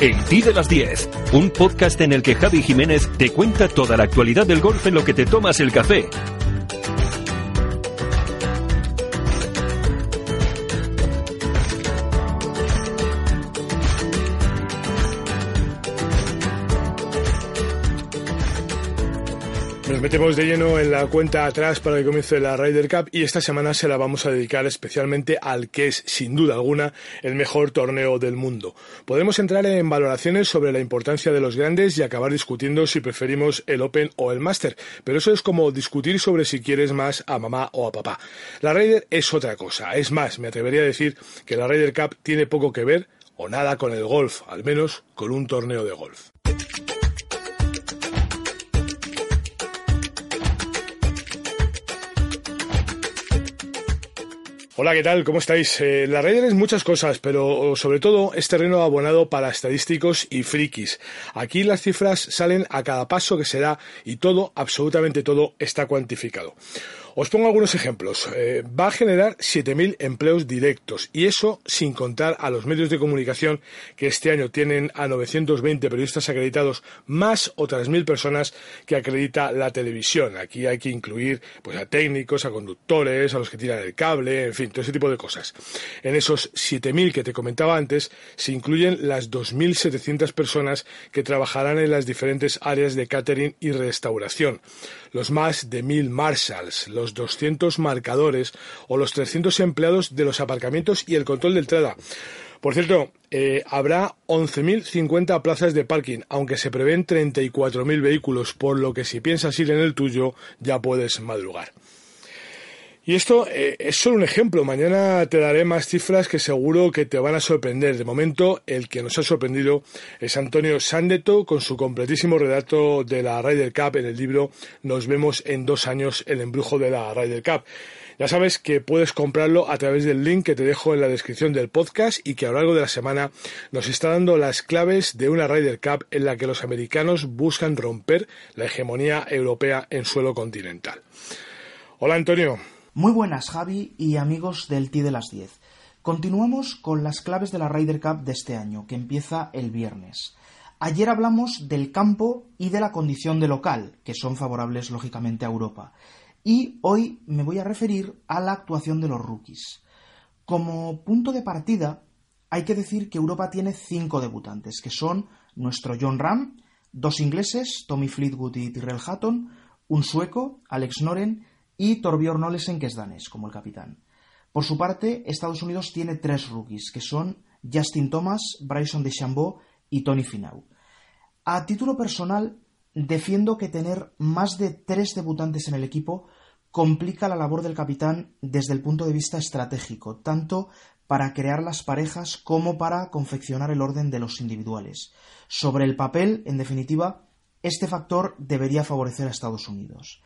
El Ti de las 10, un podcast en el que Javi Jiménez te cuenta toda la actualidad del golf en lo que te tomas el café. Metemos de lleno en la cuenta atrás para el comienzo de la Ryder Cup y esta semana se la vamos a dedicar especialmente al que es, sin duda alguna, el mejor torneo del mundo. Podemos entrar en valoraciones sobre la importancia de los grandes y acabar discutiendo si preferimos el Open o el Master, pero eso es como discutir sobre si quieres más a mamá o a papá. La Ryder es otra cosa, es más, me atrevería a decir que la Ryder Cup tiene poco que ver o nada con el golf, al menos con un torneo de golf. Hola, ¿qué tal? ¿Cómo estáis? Eh, la Ryder es muchas cosas, pero sobre todo es terreno abonado para estadísticos y frikis. Aquí las cifras salen a cada paso que se da y todo, absolutamente todo, está cuantificado. Os pongo algunos ejemplos. Eh, va a generar 7.000 empleos directos y eso sin contar a los medios de comunicación que este año tienen a 920 periodistas acreditados más otras 1.000 personas que acredita la televisión. Aquí hay que incluir pues, a técnicos, a conductores, a los que tiran el cable, en fin, todo ese tipo de cosas. En esos 7.000 que te comentaba antes se incluyen las 2.700 personas que trabajarán en las diferentes áreas de catering y restauración, los más de 1.000 marshals, los 200 marcadores o los 300 empleados de los aparcamientos y el control de entrada. Por cierto, eh, habrá 11.050 plazas de parking, aunque se prevén 34.000 vehículos, por lo que si piensas ir en el tuyo ya puedes madrugar. Y esto eh, es solo un ejemplo. Mañana te daré más cifras que seguro que te van a sorprender. De momento, el que nos ha sorprendido es Antonio Sandeto con su completísimo relato de la Ryder Cup en el libro Nos vemos en dos años, el embrujo de la Ryder Cup. Ya sabes que puedes comprarlo a través del link que te dejo en la descripción del podcast y que a lo largo de la semana nos está dando las claves de una Ryder Cup en la que los americanos buscan romper la hegemonía europea en suelo continental. Hola Antonio. Muy buenas Javi y amigos del T de las 10. Continuamos con las claves de la Ryder Cup de este año, que empieza el viernes. Ayer hablamos del campo y de la condición de local, que son favorables lógicamente a Europa. Y hoy me voy a referir a la actuación de los rookies. Como punto de partida, hay que decir que Europa tiene cinco debutantes, que son nuestro John Ram, dos ingleses, Tommy Fleetwood y Tyrrell Hatton, un sueco, Alex Noren, y Torbjörn Olesen, que es danés, como el capitán. Por su parte, Estados Unidos tiene tres rookies, que son Justin Thomas, Bryson DeChambeau y Tony Finau. A título personal, defiendo que tener más de tres debutantes en el equipo complica la labor del capitán desde el punto de vista estratégico, tanto para crear las parejas como para confeccionar el orden de los individuales. Sobre el papel, en definitiva, este factor debería favorecer a Estados Unidos.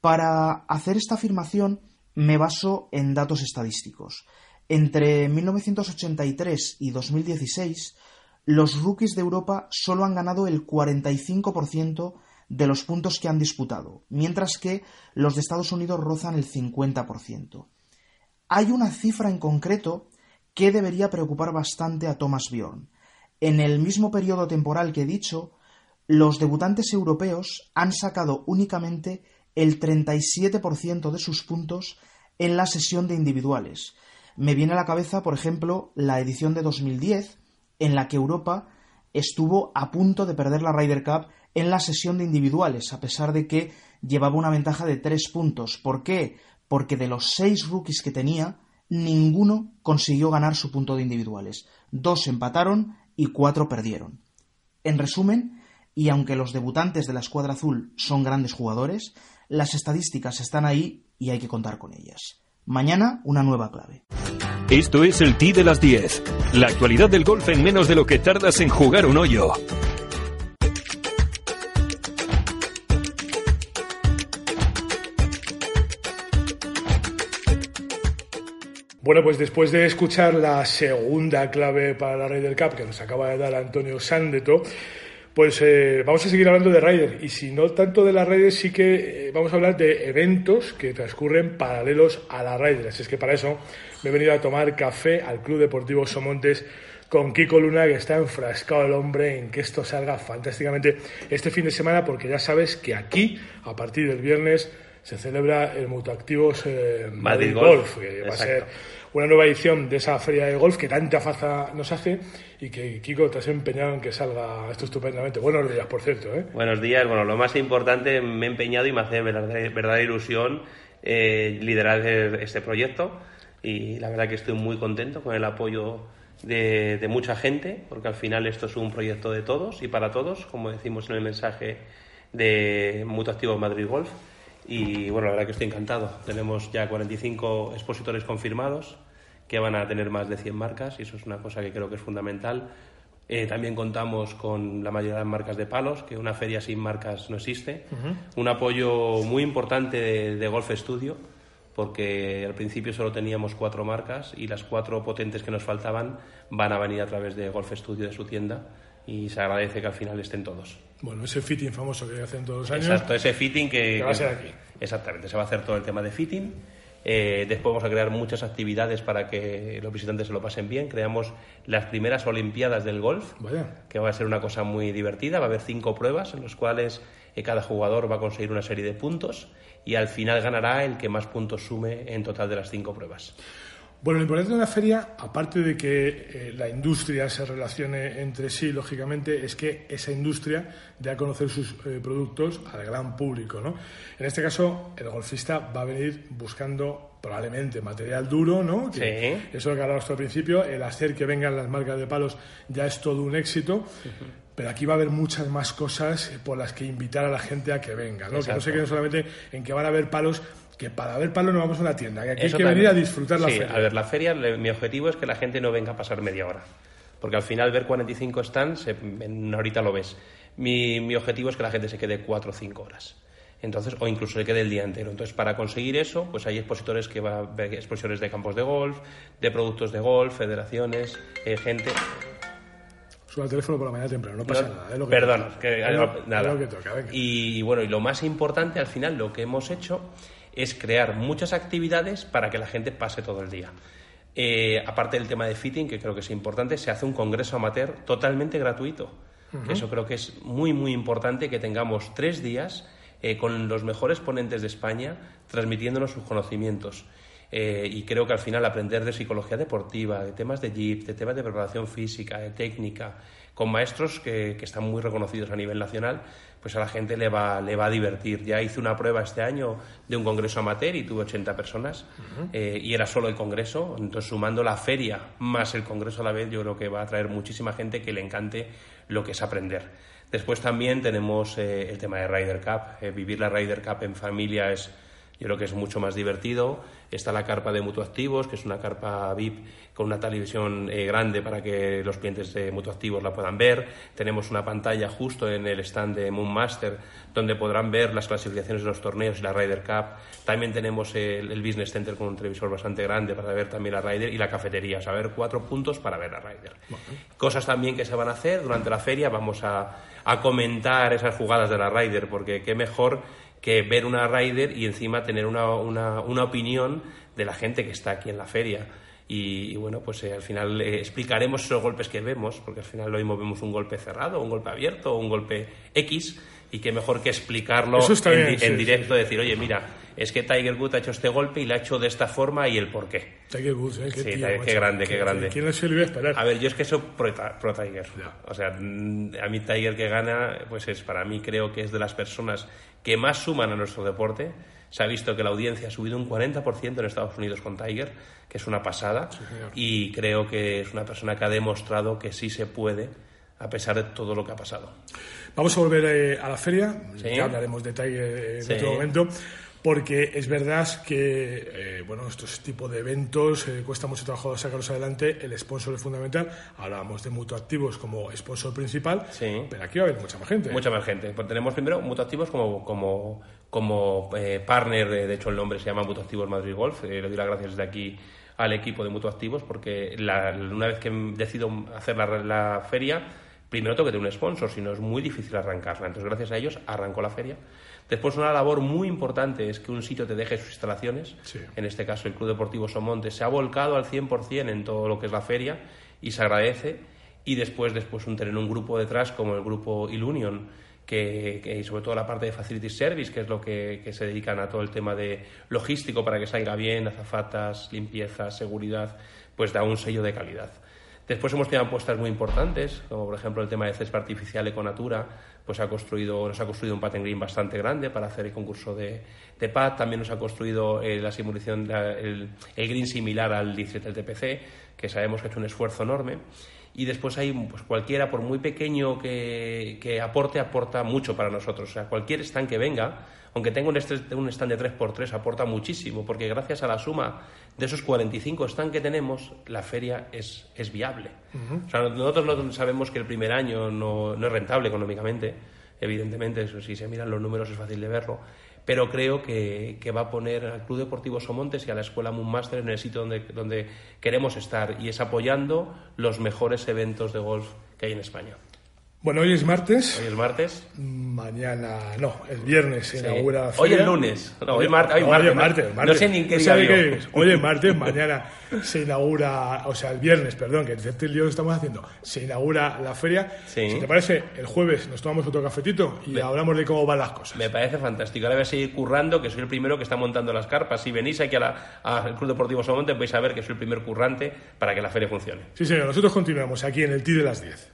Para hacer esta afirmación me baso en datos estadísticos. Entre 1983 y 2016, los rookies de Europa solo han ganado el 45% de los puntos que han disputado, mientras que los de Estados Unidos rozan el 50%. Hay una cifra en concreto que debería preocupar bastante a Thomas Bjorn. En el mismo periodo temporal que he dicho, los debutantes europeos han sacado únicamente el 37% de sus puntos en la sesión de individuales. Me viene a la cabeza, por ejemplo, la edición de 2010, en la que Europa estuvo a punto de perder la Ryder Cup en la sesión de individuales, a pesar de que llevaba una ventaja de tres puntos. ¿Por qué? Porque de los seis rookies que tenía, ninguno consiguió ganar su punto de individuales. Dos empataron y cuatro perdieron. En resumen, y aunque los debutantes de la escuadra azul son grandes jugadores, las estadísticas están ahí y hay que contar con ellas. Mañana una nueva clave. Esto es el T de las 10. La actualidad del golf en menos de lo que tardas en jugar un hoyo. Bueno, pues después de escuchar la segunda clave para la Ryder Cup que nos acaba de dar Antonio Sandeto, pues eh, vamos a seguir hablando de Ryder. Y si no tanto de la Ryder sí que eh, vamos a hablar de eventos que transcurren paralelos a la Ryder. Así es que para eso me he venido a tomar café al Club Deportivo Somontes con Kiko Luna, que está enfrascado el hombre en que esto salga fantásticamente este fin de semana, porque ya sabes que aquí, a partir del viernes, se celebra el Mutuactivos eh, Madrid, Golf, que va a ser una nueva edición de esa feria de golf que tanta faza nos hace y que, Kiko, te has empeñado en que salga esto estupendamente. Buenos días, por cierto. ¿eh? Buenos días. Bueno, lo más importante, me he empeñado y me hace verdadera ilusión eh, liderar este proyecto y la verdad que estoy muy contento con el apoyo de, mucha gente, porque al final esto es un proyecto de todos y para todos, como decimos en el mensaje de Mutuactivo Madrid Golf. Y bueno, la verdad que estoy encantado. Tenemos ya 45 expositores confirmados que van a tener más de 100 marcas y eso es una cosa que creo que es fundamental. Eh, también contamos con la mayoría de marcas de palos, que una feria sin marcas no existe. Un apoyo muy importante de, de Golf Studio porque al principio solo teníamos cuatro marcas y las cuatro potentes que nos faltaban van a venir a través de Golf Studio de su tienda y se agradece que al final estén todos. Bueno, ese fitting famoso que hacen todos los años. Exacto, ese fitting que, va a ser aquí. Exactamente, se va a hacer todo el tema de fitting. Eh, después vamos a crear muchas actividades para que los visitantes se lo pasen bien. Creamos las primeras Olimpiadas del golf, que va a ser una cosa muy divertida. Va a haber cinco pruebas en las cuales eh, cada jugador va a conseguir una serie de puntos y al final ganará el que más puntos sume en total de las cinco pruebas. Bueno, lo importante de una feria, aparte de que eh, la industria se relacione entre sí, lógicamente, es que esa industria dé a conocer sus eh, productos al gran público. ¿no? En este caso, el golfista va a venir buscando probablemente material duro, ¿no? sí. Eso es lo que hablabas al principio, el hacer que vengan las marcas de palos ya es todo un éxito. Pero aquí va a haber muchas más cosas por las que invitar a la gente a que venga, ¿no? Que no se queden solamente en que van a haber palos que para ver palo no vamos a una tienda, que aquí hay que venir a disfrutar la feria. A ver, la feria, mi objetivo es que la gente no venga a pasar media hora, porque al final ver 45 stands, en ahorita lo ves. Mi, mi objetivo es que la gente se quede 4 o 5 horas. Entonces, o incluso se quede el día entero. Entonces, para conseguir eso, pues hay expositores que va a ver exposiciones de campos de golf, de productos de golf, federaciones, eh, gente. Suena el teléfono por la mañana temprano, no pasa nada. lo que perdón, que, nada. y bueno, y lo más importante al final, lo que hemos hecho es crear muchas actividades para que la gente pase todo el día. Eh, aparte del tema de fitting, que creo que es importante, se hace un congreso amateur totalmente gratuito. Eso creo que es muy, muy importante que tengamos tres días eh, con los mejores ponentes de España transmitiéndonos sus conocimientos. Eh, y creo que al final aprender de psicología deportiva, de temas de JIP, de temas de preparación física, de técnica, con maestros que, que están muy reconocidos a nivel nacional, pues a la gente le va, le va a divertir. Ya hice una prueba este año de un congreso amateur y tuve 80 personas eh, y era solo el congreso. Entonces, sumando la feria más el congreso a la vez, yo creo que va a traer muchísima gente que le encante lo que es aprender. Después también tenemos eh, el tema de Ryder Cup. Vivir la Ryder Cup en familia es yo creo que es mucho más divertido. Está la carpa de Mutuactivos, que es una carpa VIP con una televisión eh, grande para que los clientes de Mutuactivos la puedan ver. Tenemos una pantalla justo en el stand de Moonmaster donde podrán ver las clasificaciones de los torneos y la Ryder Cup. También tenemos el, Business Center con un televisor bastante grande para ver también la Ryder y la cafetería, o sea, ver cuatro puntos para ver la Ryder. Cosas también que se van a hacer durante la feria, vamos a, a comentar esas jugadas de la Ryder, porque qué mejor que ver una rider y encima tener una, una, una opinión de la gente que está aquí en la feria. Y, bueno, pues eh, al final eh, explicaremos esos golpes que vemos, porque al final lo mismo vemos un golpe cerrado, un golpe abierto, un golpe X, y qué mejor que explicarlo en, directo, decir, oye, mira, es que Tiger Woods ha hecho este golpe y lo ha hecho de esta forma y el por qué. Tiger Woods, ¿eh? Qué, qué grande, qué, grande. ¿Quién se lo iba a esperar? A ver, yo es que soy pro, Tiger. O sea, mm, a mí Tiger que gana, pues es para mí creo que es de las personas que más suman a nuestro deporte. Se ha visto que la audiencia ha subido un 40% en Estados Unidos con Tiger, que es una pasada. y creo que es una persona que ha demostrado que sí se puede a pesar de todo lo que ha pasado. Vamos a volver eh, a la feria, ya hablaremos de Tiger en otro momento, porque es verdad que eh, bueno, estos tipos de eventos eh, cuesta mucho trabajo sacarlos adelante, el sponsor es fundamental, hablábamos de Mutuactivos como sponsor principal, pero aquí va a haber mucha más gente. Mucha más gente, pues tenemos primero Mutuactivos como, como, como partner, de hecho el nombre se llama Mutuactivos Madrid Golf, le doy las gracias desde aquí al equipo de Mutuactivos porque una vez que decido hacer la, la feria, primero tengo que tener un sponsor, si no es muy difícil arrancarla. Entonces, gracias a ellos, arrancó la feria. Después, una labor muy importante es que un sitio te deje sus instalaciones. En este caso, el Club Deportivo Somonte se ha volcado al 100% en todo lo que es la feria y se agradece. Y después, después un, tener un grupo detrás como el grupo Ilunion, que, que, sobre todo la parte de Facility Service, que es lo que, que, se dedican a todo el tema de logístico para que salga bien, azafatas, limpieza, seguridad, pues da un sello de calidad. Después hemos tenido apuestas muy importantes, como por ejemplo el tema de césped artificial Econatura, pues ha construido, nos ha construido un patent green bastante grande para hacer el concurso de, de PAT. También nos ha construido eh, la simulación, el, green similar al 17 del TPC, que sabemos que ha hecho un esfuerzo enorme y después hay pues cualquiera, por muy pequeño que, que, aporte, aporta mucho para nosotros. O sea, cualquier stand que venga, aunque tenga un, un stand de 3x3, aporta muchísimo, porque gracias a la suma de esos 45 stands que tenemos, la feria es, es viable. o sea, nosotros no sabemos que el primer año no, no es rentable económicamente, evidentemente, eso, si se miran los números es fácil de verlo, pero creo que, que, va a poner al Club Deportivo Somontes y a la Escuela Moonmaster en el sitio donde, donde queremos estar y es apoyando los mejores eventos de golf que hay en España. Bueno, hoy es martes. Hoy es martes. Mañana, no, el viernes se sí. inaugura. Hoy es lunes. No, hoy, mar, hoy, martes, martes, martes, No sé ni en qué no día qué es. Hoy es martes, mañana se inaugura, o sea, el viernes, perdón, que el lío lo estamos haciendo, se inaugura la feria. Sí. Si te parece, el jueves nos tomamos otro cafetito y Me- hablamos de cómo van las cosas. Me parece fantástico. Ahora voy a seguir currando, que soy el primero que está montando las carpas. Si venís aquí a al Club Deportivo Somonte, vais a ver que soy el primer currante para que la feria funcione. Sí, señor, nosotros continuamos aquí en el TI de las 10.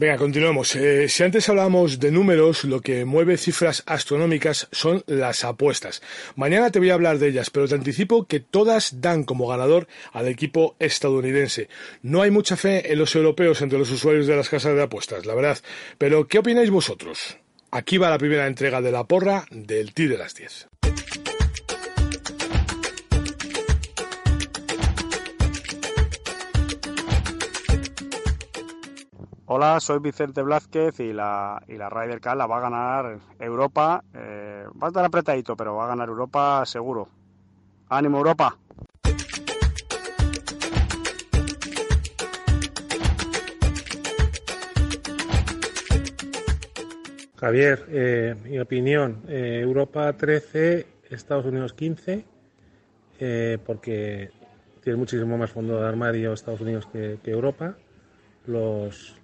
Venga, continuemos. Eh, si antes hablábamos de números, lo que mueve cifras astronómicas son las apuestas. Mañana te voy a hablar de ellas, pero te anticipo que todas dan como ganador al equipo estadounidense. No hay mucha fe en los europeos entre los usuarios de las casas de apuestas, la verdad. Pero, ¿qué opináis vosotros? Aquí va la primera entrega de la porra del TI de las 10. Hola, soy Vicente Blázquez y la, y la Ryder Cup la va a ganar Europa. Eh, va a estar apretadito, pero va a ganar Europa seguro. ¡Ánimo, Europa! Javier, eh, mi opinión, eh, Europa 13, Estados Unidos 15, eh, porque tiene muchísimo más fondo de armario Estados Unidos que, que Europa. Los,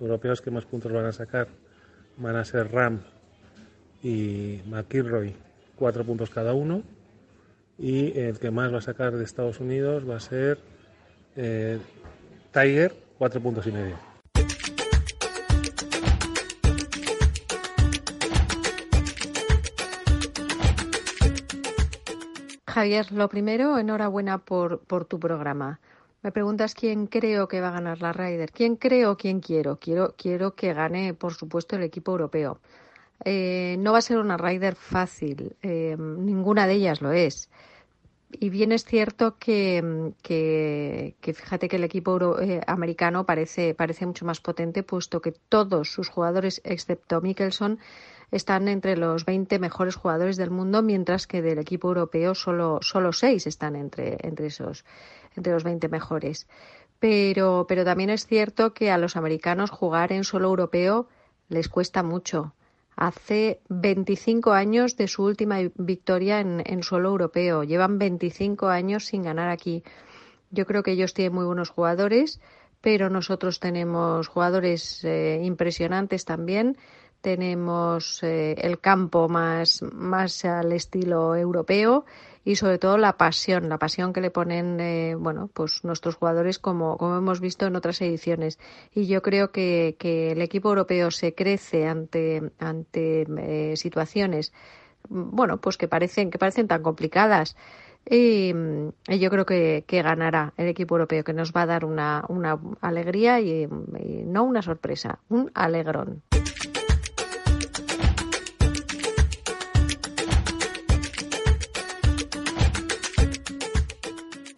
europeos que más puntos van a sacar van a ser Ram y McIlroy, cuatro puntos cada uno. Y el que más va a sacar de Estados Unidos va a ser eh, Tiger, cuatro puntos y medio. Javier, lo primero, enhorabuena por, por tu programa. Me preguntas quién creo que va a ganar la Ryder. ¿Quién creo quién quiero? Quiero, quiero que gane, por supuesto, el equipo europeo. Eh, no va a ser una Ryder fácil, eh, ninguna de ellas lo es. Y bien es cierto que, que, fíjate que el equipo eh, americano parece, parece mucho más potente, puesto que todos sus jugadores, excepto Mickelson, están entre los 20 mejores jugadores del mundo, mientras que del equipo europeo solo, solo seis están entre, entre esos, entre los 20 mejores. Pero, pero también es cierto que a los americanos jugar en solo europeo les cuesta mucho. Hace 25 años de su última victoria en, en suelo europeo. Llevan 25 años sin ganar aquí. Yo creo que ellos tienen muy buenos jugadores, pero nosotros tenemos jugadores eh, impresionantes también. Tenemos eh, el campo más, al estilo europeo y sobre todo la pasión, la pasión que le ponen eh, bueno, pues nuestros jugadores como, hemos visto en otras ediciones. Y yo creo que, el equipo europeo se crece ante, eh, situaciones bueno, pues que parecen, que parecen tan complicadas. Y, yo creo que, ganará el equipo europeo, que nos va a dar una, alegría y no una sorpresa, un alegrón.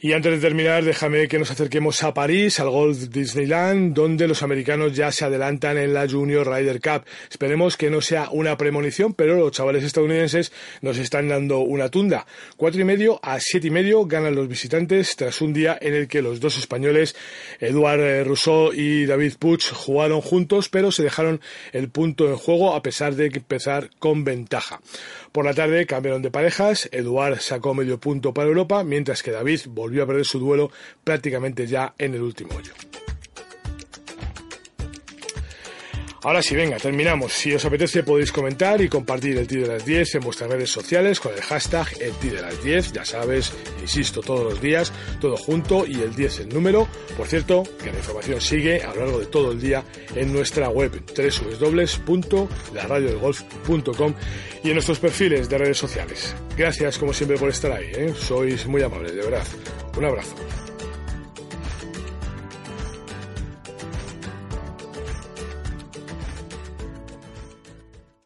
Y antes de terminar, déjame que nos acerquemos a París, al Golf Disneyland, donde los americanos ya se adelantan en la Junior Ryder Cup. Esperemos que no sea una premonición, pero los chavales estadounidenses nos están dando una tunda. Cuatro y medio a siete y medio ganan los visitantes tras un día en el que los dos españoles, Eduard Rousseau y David Puig, jugaron juntos, pero se dejaron el punto en juego a pesar de empezar con ventaja. Por la tarde cambiaron de parejas, Eduard sacó medio punto para Europa, mientras que David volvió a perder su duelo prácticamente ya en el último hoyo. Ahora sí, venga, terminamos. Si os apetece podéis comentar y compartir el TI de las 10 en vuestras redes sociales con el hashtag el de las 10. Ya sabes, insisto, todos los días, todo junto y el 10 el número. Por cierto, que la información sigue a lo largo de todo el día en nuestra web www.laradiodelgolf.com y en nuestros perfiles de redes sociales. Gracias como siempre por estar ahí, ¿eh? sois muy amables, de verdad. Un abrazo.